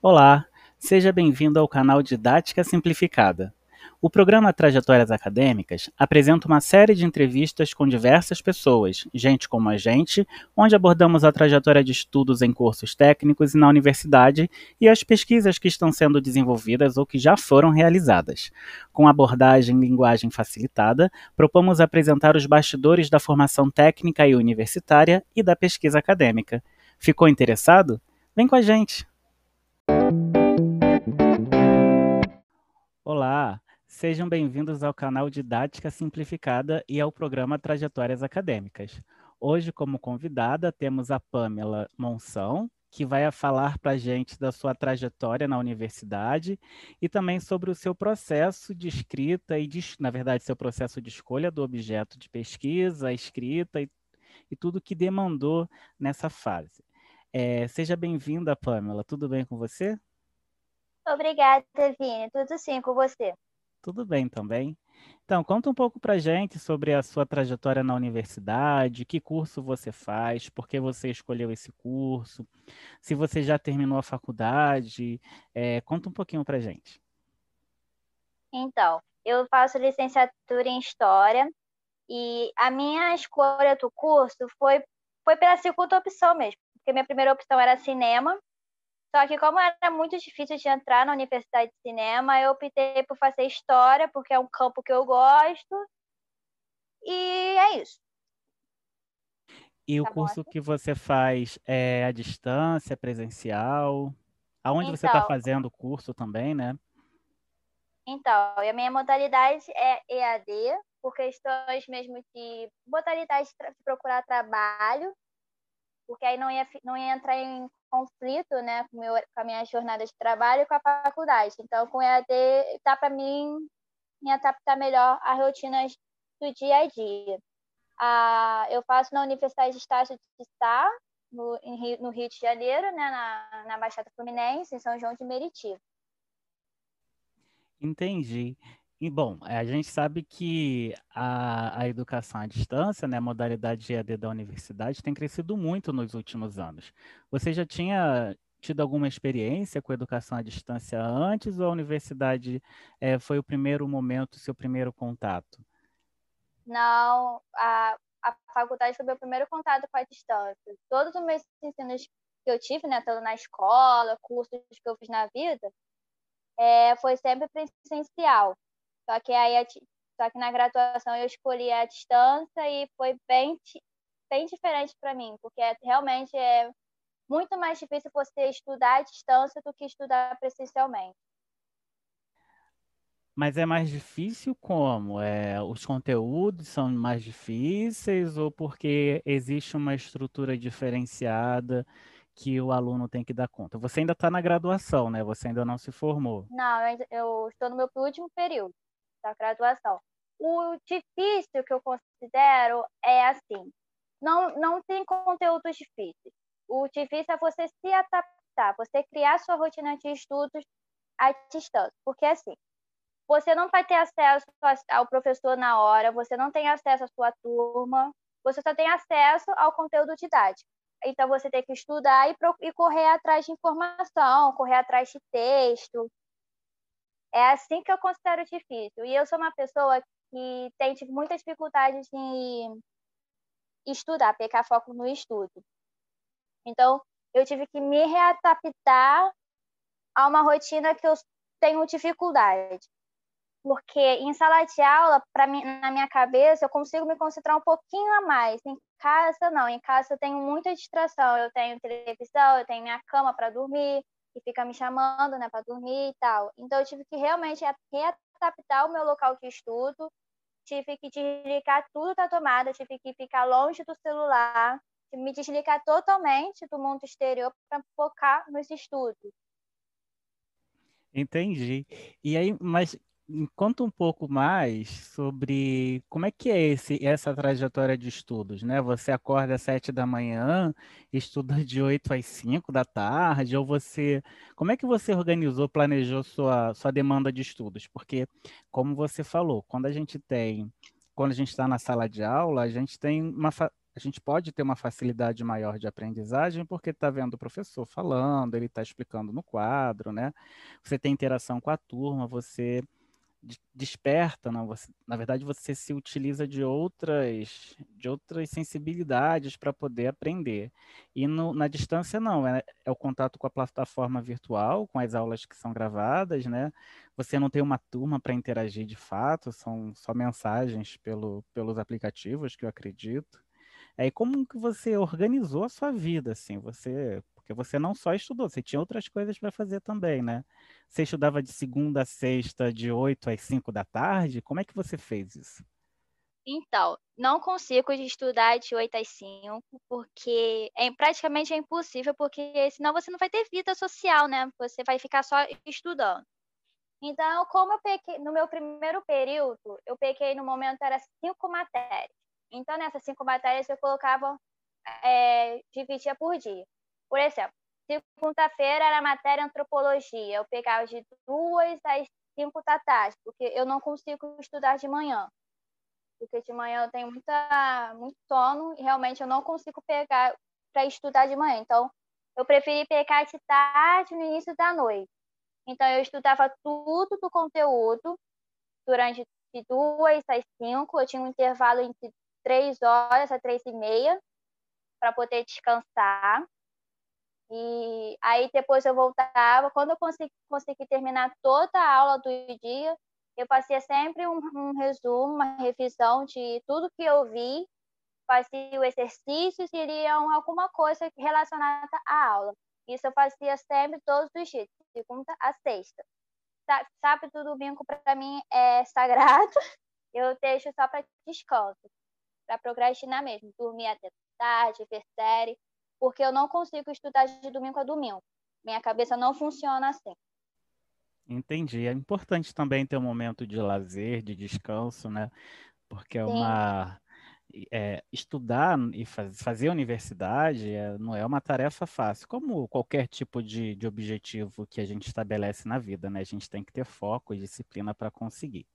Olá, seja bem-vindo ao canal Didática Simplificada. O programa Trajetórias Acadêmicas apresenta uma série de entrevistas com diversas pessoas, gente como a gente, onde abordamos a trajetória de estudos em cursos técnicos e na universidade e as pesquisas que estão sendo desenvolvidas ou que já foram realizadas. Com abordagem em linguagem facilitada, propomos apresentar os bastidores da formação técnica e universitária e da pesquisa acadêmica. Ficou interessado? Vem com a gente! Olá, sejam bem-vindos ao canal Didática Simplificada e ao programa Trajetórias Acadêmicas. Hoje, como convidada, temos a Pamela Monção, que vai falar para a gente da sua trajetória na universidade e também sobre o seu processo de escrita e, de, na verdade, seu processo de escolha do objeto de pesquisa, escrita e, e tudo que demandou nessa fase. É, seja bem-vinda, Pamela. Tudo bem com você? Obrigada, Vini. Tudo sim com você? Tudo bem também. Então, conta um pouco para gente sobre a sua trajetória na universidade, que curso você faz, por que você escolheu esse curso, se você já terminou a faculdade, é, conta um pouquinho para gente. Então, eu faço licenciatura em História e a minha escolha do curso foi, foi pela segunda opção mesmo, porque minha primeira opção era cinema só que como era muito difícil de entrar na Universidade de Cinema, eu optei por fazer História, porque é um campo que eu gosto. E é isso. E tá o curso bom? que você faz é à distância, presencial? Aonde então, você está fazendo o curso também, né? Então, a minha modalidade é EAD, por questões mesmo de modalidade de procurar trabalho, porque aí não ia, não ia entrar em conflito né, com, meu, com a minha jornada de trabalho e com a faculdade. Então, com EAD, dá para mim me adaptar melhor às rotinas do dia a dia. Ah, eu faço na Universidade de Estácio de Sá, no, no Rio de Janeiro, né, na, na Baixada Fluminense, em São João de Meriti. Entendi. E, bom, a gente sabe que a, a educação à distância, né, a modalidade EAD da universidade, tem crescido muito nos últimos anos. Você já tinha tido alguma experiência com educação à distância antes ou a universidade é, foi o primeiro momento, seu primeiro contato? Não, a, a faculdade foi meu primeiro contato com a distância. Todos os meus ensinos que eu tive, né, tanto na escola, cursos que eu fiz na vida, é, foi sempre presencial. Só que aí só que na graduação eu escolhi a distância e foi bem bem diferente para mim, porque realmente é muito mais difícil você estudar à distância do que estudar presencialmente. Mas é mais difícil como? É, os conteúdos são mais difíceis ou porque existe uma estrutura diferenciada que o aluno tem que dar conta? Você ainda está na graduação, né? Você ainda não se formou. Não, eu estou no meu último período da graduação. O difícil que eu considero é assim, não, não tem conteúdos difíceis. O difícil é você se adaptar, você criar sua rotina de estudos à distância. Porque assim, você não vai ter acesso ao professor na hora, você não tem acesso à sua turma, você só tem acesso ao conteúdo didático. Então você tem que estudar e, e correr atrás de informação, correr atrás de texto, é assim que eu considero difícil. E eu sou uma pessoa que tem muitas dificuldades em estudar, pegar foco no estudo. Então, eu tive que me readaptar a uma rotina que eu tenho dificuldade. Porque em sala de aula, para mim, na minha cabeça, eu consigo me concentrar um pouquinho a mais. Em casa, não. Em casa, eu tenho muita distração. Eu tenho televisão, eu tenho minha cama para dormir, que fica me chamando, né, para dormir e tal. Então eu tive que realmente readaptar o meu local de estudo, tive que desligar tudo da tomada, tive que ficar longe do celular, me desligar totalmente do mundo exterior para focar nos estudos. Entendi. E aí, mas conta um pouco mais sobre como é que é esse, essa trajetória de estudos, né? Você acorda às sete da manhã, estuda de oito às cinco da tarde, ou você... Como é que você organizou, planejou sua, sua demanda de estudos? Porque, como você falou, quando a gente tem... Quando a gente está na sala de aula, a gente tem uma... A gente pode ter uma facilidade maior de aprendizagem porque está vendo o professor falando, ele está explicando no quadro, né? Você tem interação com a turma, você desperta, não? Você, na verdade, você se utiliza de outras, de outras sensibilidades para poder aprender. E no, na distância, não, é, é, o contato com a plataforma virtual, com as aulas que são gravadas, né? Você não tem uma turma para interagir de fato, são só mensagens pelo, pelos aplicativos, que eu acredito. Aí, como que você organizou a sua vida, assim? Você porque você não só estudou, você tinha outras coisas para fazer também, né? Você estudava de segunda a sexta, de 8 às 5 da tarde? Como é que você fez isso? Então, não consigo estudar de 8 às 5, porque é praticamente é impossível, porque senão você não vai ter vida social, né? Você vai ficar só estudando. Então, como eu peguei, no meu primeiro período, eu peguei no momento era cinco matérias. Então, nessas cinco matérias eu colocava, é, dividia por dia. Por exemplo, segunda-feira era matéria antropologia, eu pegava de duas às cinco da tarde, porque eu não consigo estudar de manhã. Porque de manhã eu tenho muita, muito sono e realmente eu não consigo pegar para estudar de manhã. Então, eu preferi pegar de tarde no início da noite. Então, eu estudava tudo do conteúdo durante de duas às cinco. Eu tinha um intervalo entre três horas a três e meia para poder descansar. E aí depois eu voltava, quando eu consegui, consegui terminar toda a aula do dia, eu fazia sempre um, um resumo, uma revisão de tudo que eu vi, fazia o exercício iria alguma coisa relacionada à aula. Isso eu fazia sempre todos os dias, de segunda a sexta. Sábado e domingo para mim é sagrado, eu deixo só para descanso, para procrastinar mesmo, dormir até tarde, ver série porque eu não consigo estudar de domingo a domingo. Minha cabeça não funciona assim. Entendi. É importante também ter um momento de lazer, de descanso, né? Porque é Sim. uma. É, estudar e faz, fazer universidade é, não é uma tarefa fácil, como qualquer tipo de, de objetivo que a gente estabelece na vida, né? A gente tem que ter foco e disciplina para conseguir.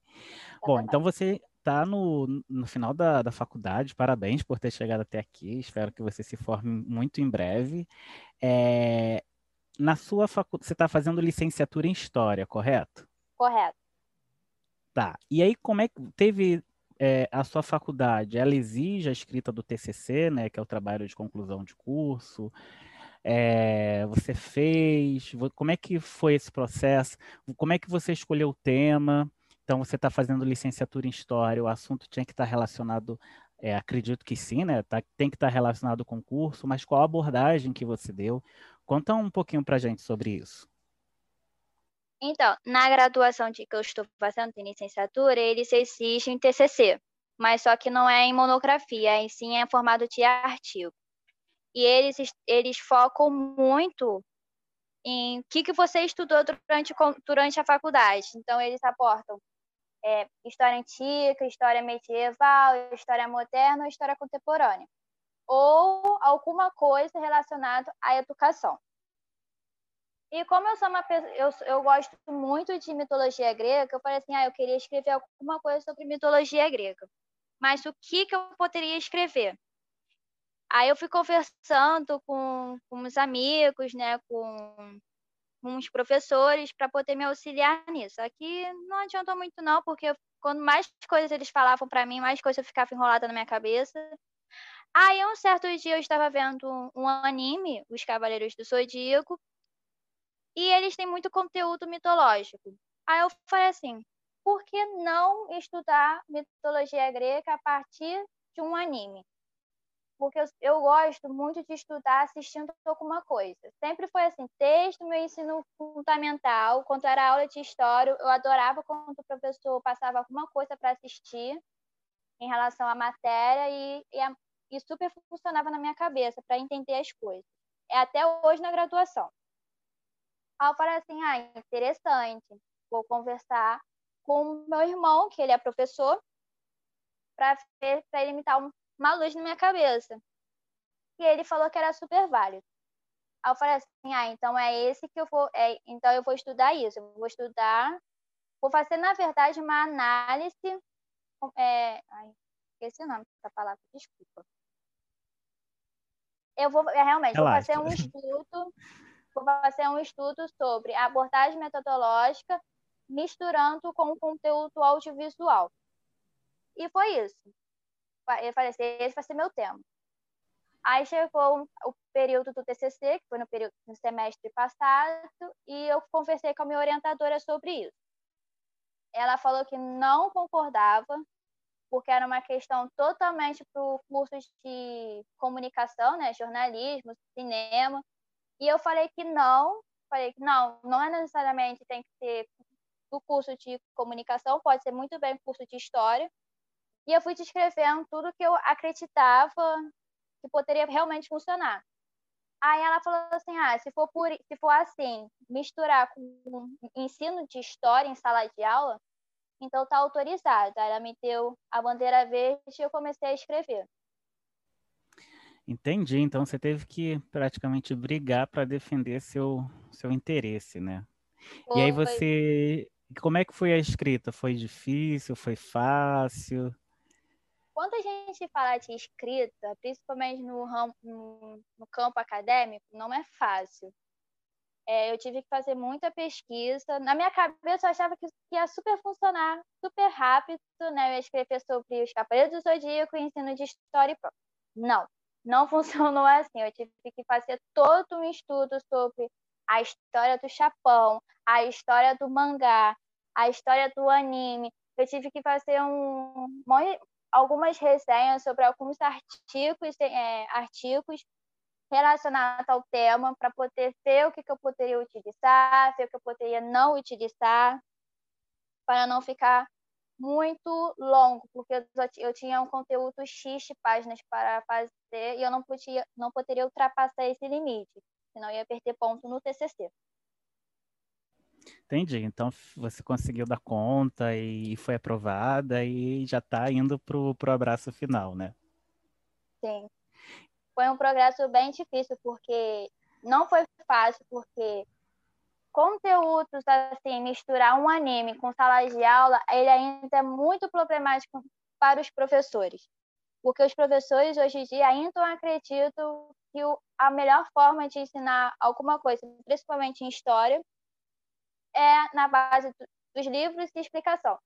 Bom, então você está no, no final da, da faculdade, parabéns por ter chegado até aqui, espero que você se forme muito em breve. É, na sua faculdade, você está fazendo licenciatura em História, correto? Correto. Tá, e aí como é que teve é, a sua faculdade, ela exige a escrita do TCC, né, que é o trabalho de conclusão de curso, é, você fez, como é que foi esse processo, como é que você escolheu o tema, então, você está fazendo licenciatura em História, o assunto tinha que estar tá relacionado, é, acredito que sim, né? Tá, tem que estar tá relacionado com o curso, mas qual a abordagem que você deu? Conta um pouquinho para gente sobre isso. Então, na graduação de que eu estou fazendo de licenciatura, eles exigem TCC, mas só que não é em monografia, em sim é formado de artigo. E eles, eles focam muito em o que, que você estudou durante, durante a faculdade. Então, eles aportam é, história antiga, história medieval, história moderna ou história contemporânea. Ou alguma coisa relacionada à educação. E como eu sou uma eu, eu gosto muito de mitologia grega, eu falei assim, ah, eu queria escrever alguma coisa sobre mitologia grega. Mas o que, que eu poderia escrever? Aí eu fui conversando com, com os amigos, né, com uns professores para poder me auxiliar nisso. Aqui não adiantou muito não, porque quando mais coisas eles falavam para mim, mais coisa ficava enrolada na minha cabeça. Aí um certo dia eu estava vendo um anime, Os Cavaleiros do Zodíaco, e eles têm muito conteúdo mitológico. Aí eu falei assim, por que não estudar mitologia grega a partir de um anime? Porque eu, eu, gosto muito de estudar assistindo alguma coisa. Sempre foi assim, desde o meu ensino fundamental, quando era aula de história, eu adorava quando o professor passava alguma coisa para assistir em relação à matéria e, e, a, e super funcionava na minha cabeça para entender as coisas. É até hoje na graduação. Aí eu falei assim, ah, interessante, vou conversar com meu irmão, que ele é professor, para ele me dar um, uma luz na minha cabeça. E ele falou que era super válido. Aí eu falei assim, ah, então é esse que eu vou, é, então eu vou estudar isso, eu vou estudar, vou fazer, na verdade, uma análise, é, ai, esqueci o nome dessa palavra, desculpa. Eu vou é, realmente vou fazer um estudo, vou fazer um estudo sobre a abordagem metodológica misturando com o conteúdo audiovisual. E foi isso. Eu falei assim, esse vai ser meu tema. Aí chegou o período do TCC, que foi no, período, no semestre passado, e eu conversei com a minha orientadora sobre isso. Ela falou que não concordava, porque era uma questão totalmente para o curso de comunicação, né, jornalismo, cinema. E eu falei que não, falei que não, não é necessariamente tem que ser do curso de comunicação, pode ser muito bem curso de história. E eu fui descrevendo tudo que eu acreditava que poderia realmente funcionar. Aí ela falou assim: ah, se for, por, se for assim, misturar com ensino de história em sala de aula, então tá autorizado. Aí ela me deu a bandeira verde e eu comecei a escrever. Entendi. Então você teve que praticamente brigar para defender seu, seu interesse, né? Foi. E aí você. Como é que foi a escrita? Foi difícil? Foi fácil? Quando a gente fala de escrita, principalmente no, no, no campo acadêmico, não é fácil. É, eu tive que fazer muita pesquisa. Na minha cabeça, eu achava que ia super funcionar, super rápido, né? Eu ia escrever sobre os Cavaleiros do Zodíaco ensino de história e pronto. Não, não funcionou assim. Eu tive que fazer todo um estudo sobre a história do Japão, a história do mangá, a história do anime. Eu tive que fazer um, algumas resenhas sobre alguns artigos, é, artigos relacionados ao tema para poder ver o que, que eu poderia utilizar, ver o que eu poderia não utilizar, para não ficar muito longo, porque eu, eu tinha um conteúdo X de páginas para fazer e eu não podia, não poderia ultrapassar esse limite, senão eu ia perder ponto no TCC. Entendi. Então você conseguiu dar conta e foi aprovada e já está indo para o abraço final, né? Sim. Foi um progresso bem difícil, porque não foi fácil, porque conteúdos assim, misturar um anime com sala de aula, ele ainda é muito problemático para os professores. Porque os professores hoje em dia ainda acreditam que a melhor forma de ensinar alguma coisa, principalmente em história, é na base dos livros e explicação.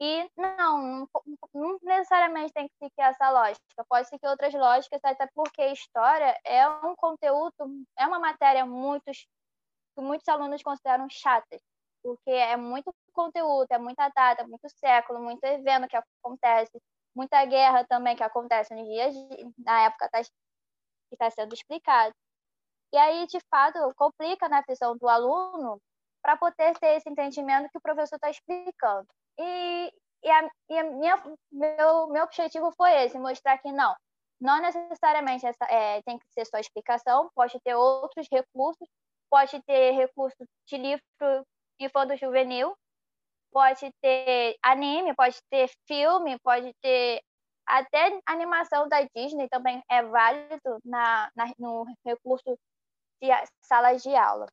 E não, não necessariamente tem que seguir essa lógica, pode seguir outras lógicas, até porque história é um conteúdo, é uma matéria muito, que muitos alunos consideram chatas, porque é muito conteúdo, é muita data, muito século, muito evento que acontece, muita guerra também que acontece nos dias, na época tá, que está sendo explicado. E aí, de fato, complica na visão do aluno para poder ter esse entendimento que o professor está explicando. E, e, a, e a minha, meu, meu objetivo foi esse, mostrar que não, não necessariamente essa, é, tem que ser só explicação, pode ter outros recursos, pode ter recurso de livro infanto-juvenil, pode ter anime, pode ter filme, pode ter até animação da Disney também é válido na, na no recurso de salas de aula.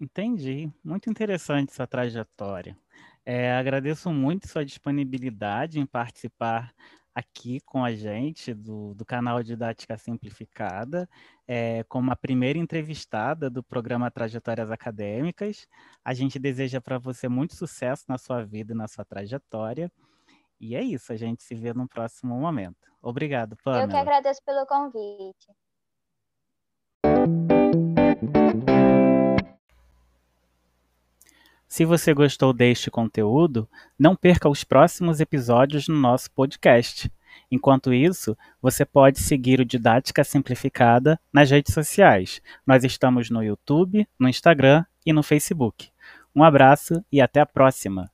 Entendi. Muito interessante sua trajetória. É, agradeço muito sua disponibilidade em participar aqui com a gente do, do canal Didática Simplificada, é, como a primeira entrevistada do programa Trajetórias Acadêmicas. A gente deseja para você muito sucesso na sua vida e na sua trajetória. E é isso, a gente se vê no próximo momento. Obrigado, Pamela. Eu que agradeço pelo convite. Se você gostou deste conteúdo, não perca os próximos episódios no nosso podcast. Enquanto isso, você pode seguir o Didática Simplificada nas redes sociais. Nós estamos no YouTube, no Instagram e no Facebook. Um abraço e até a próxima!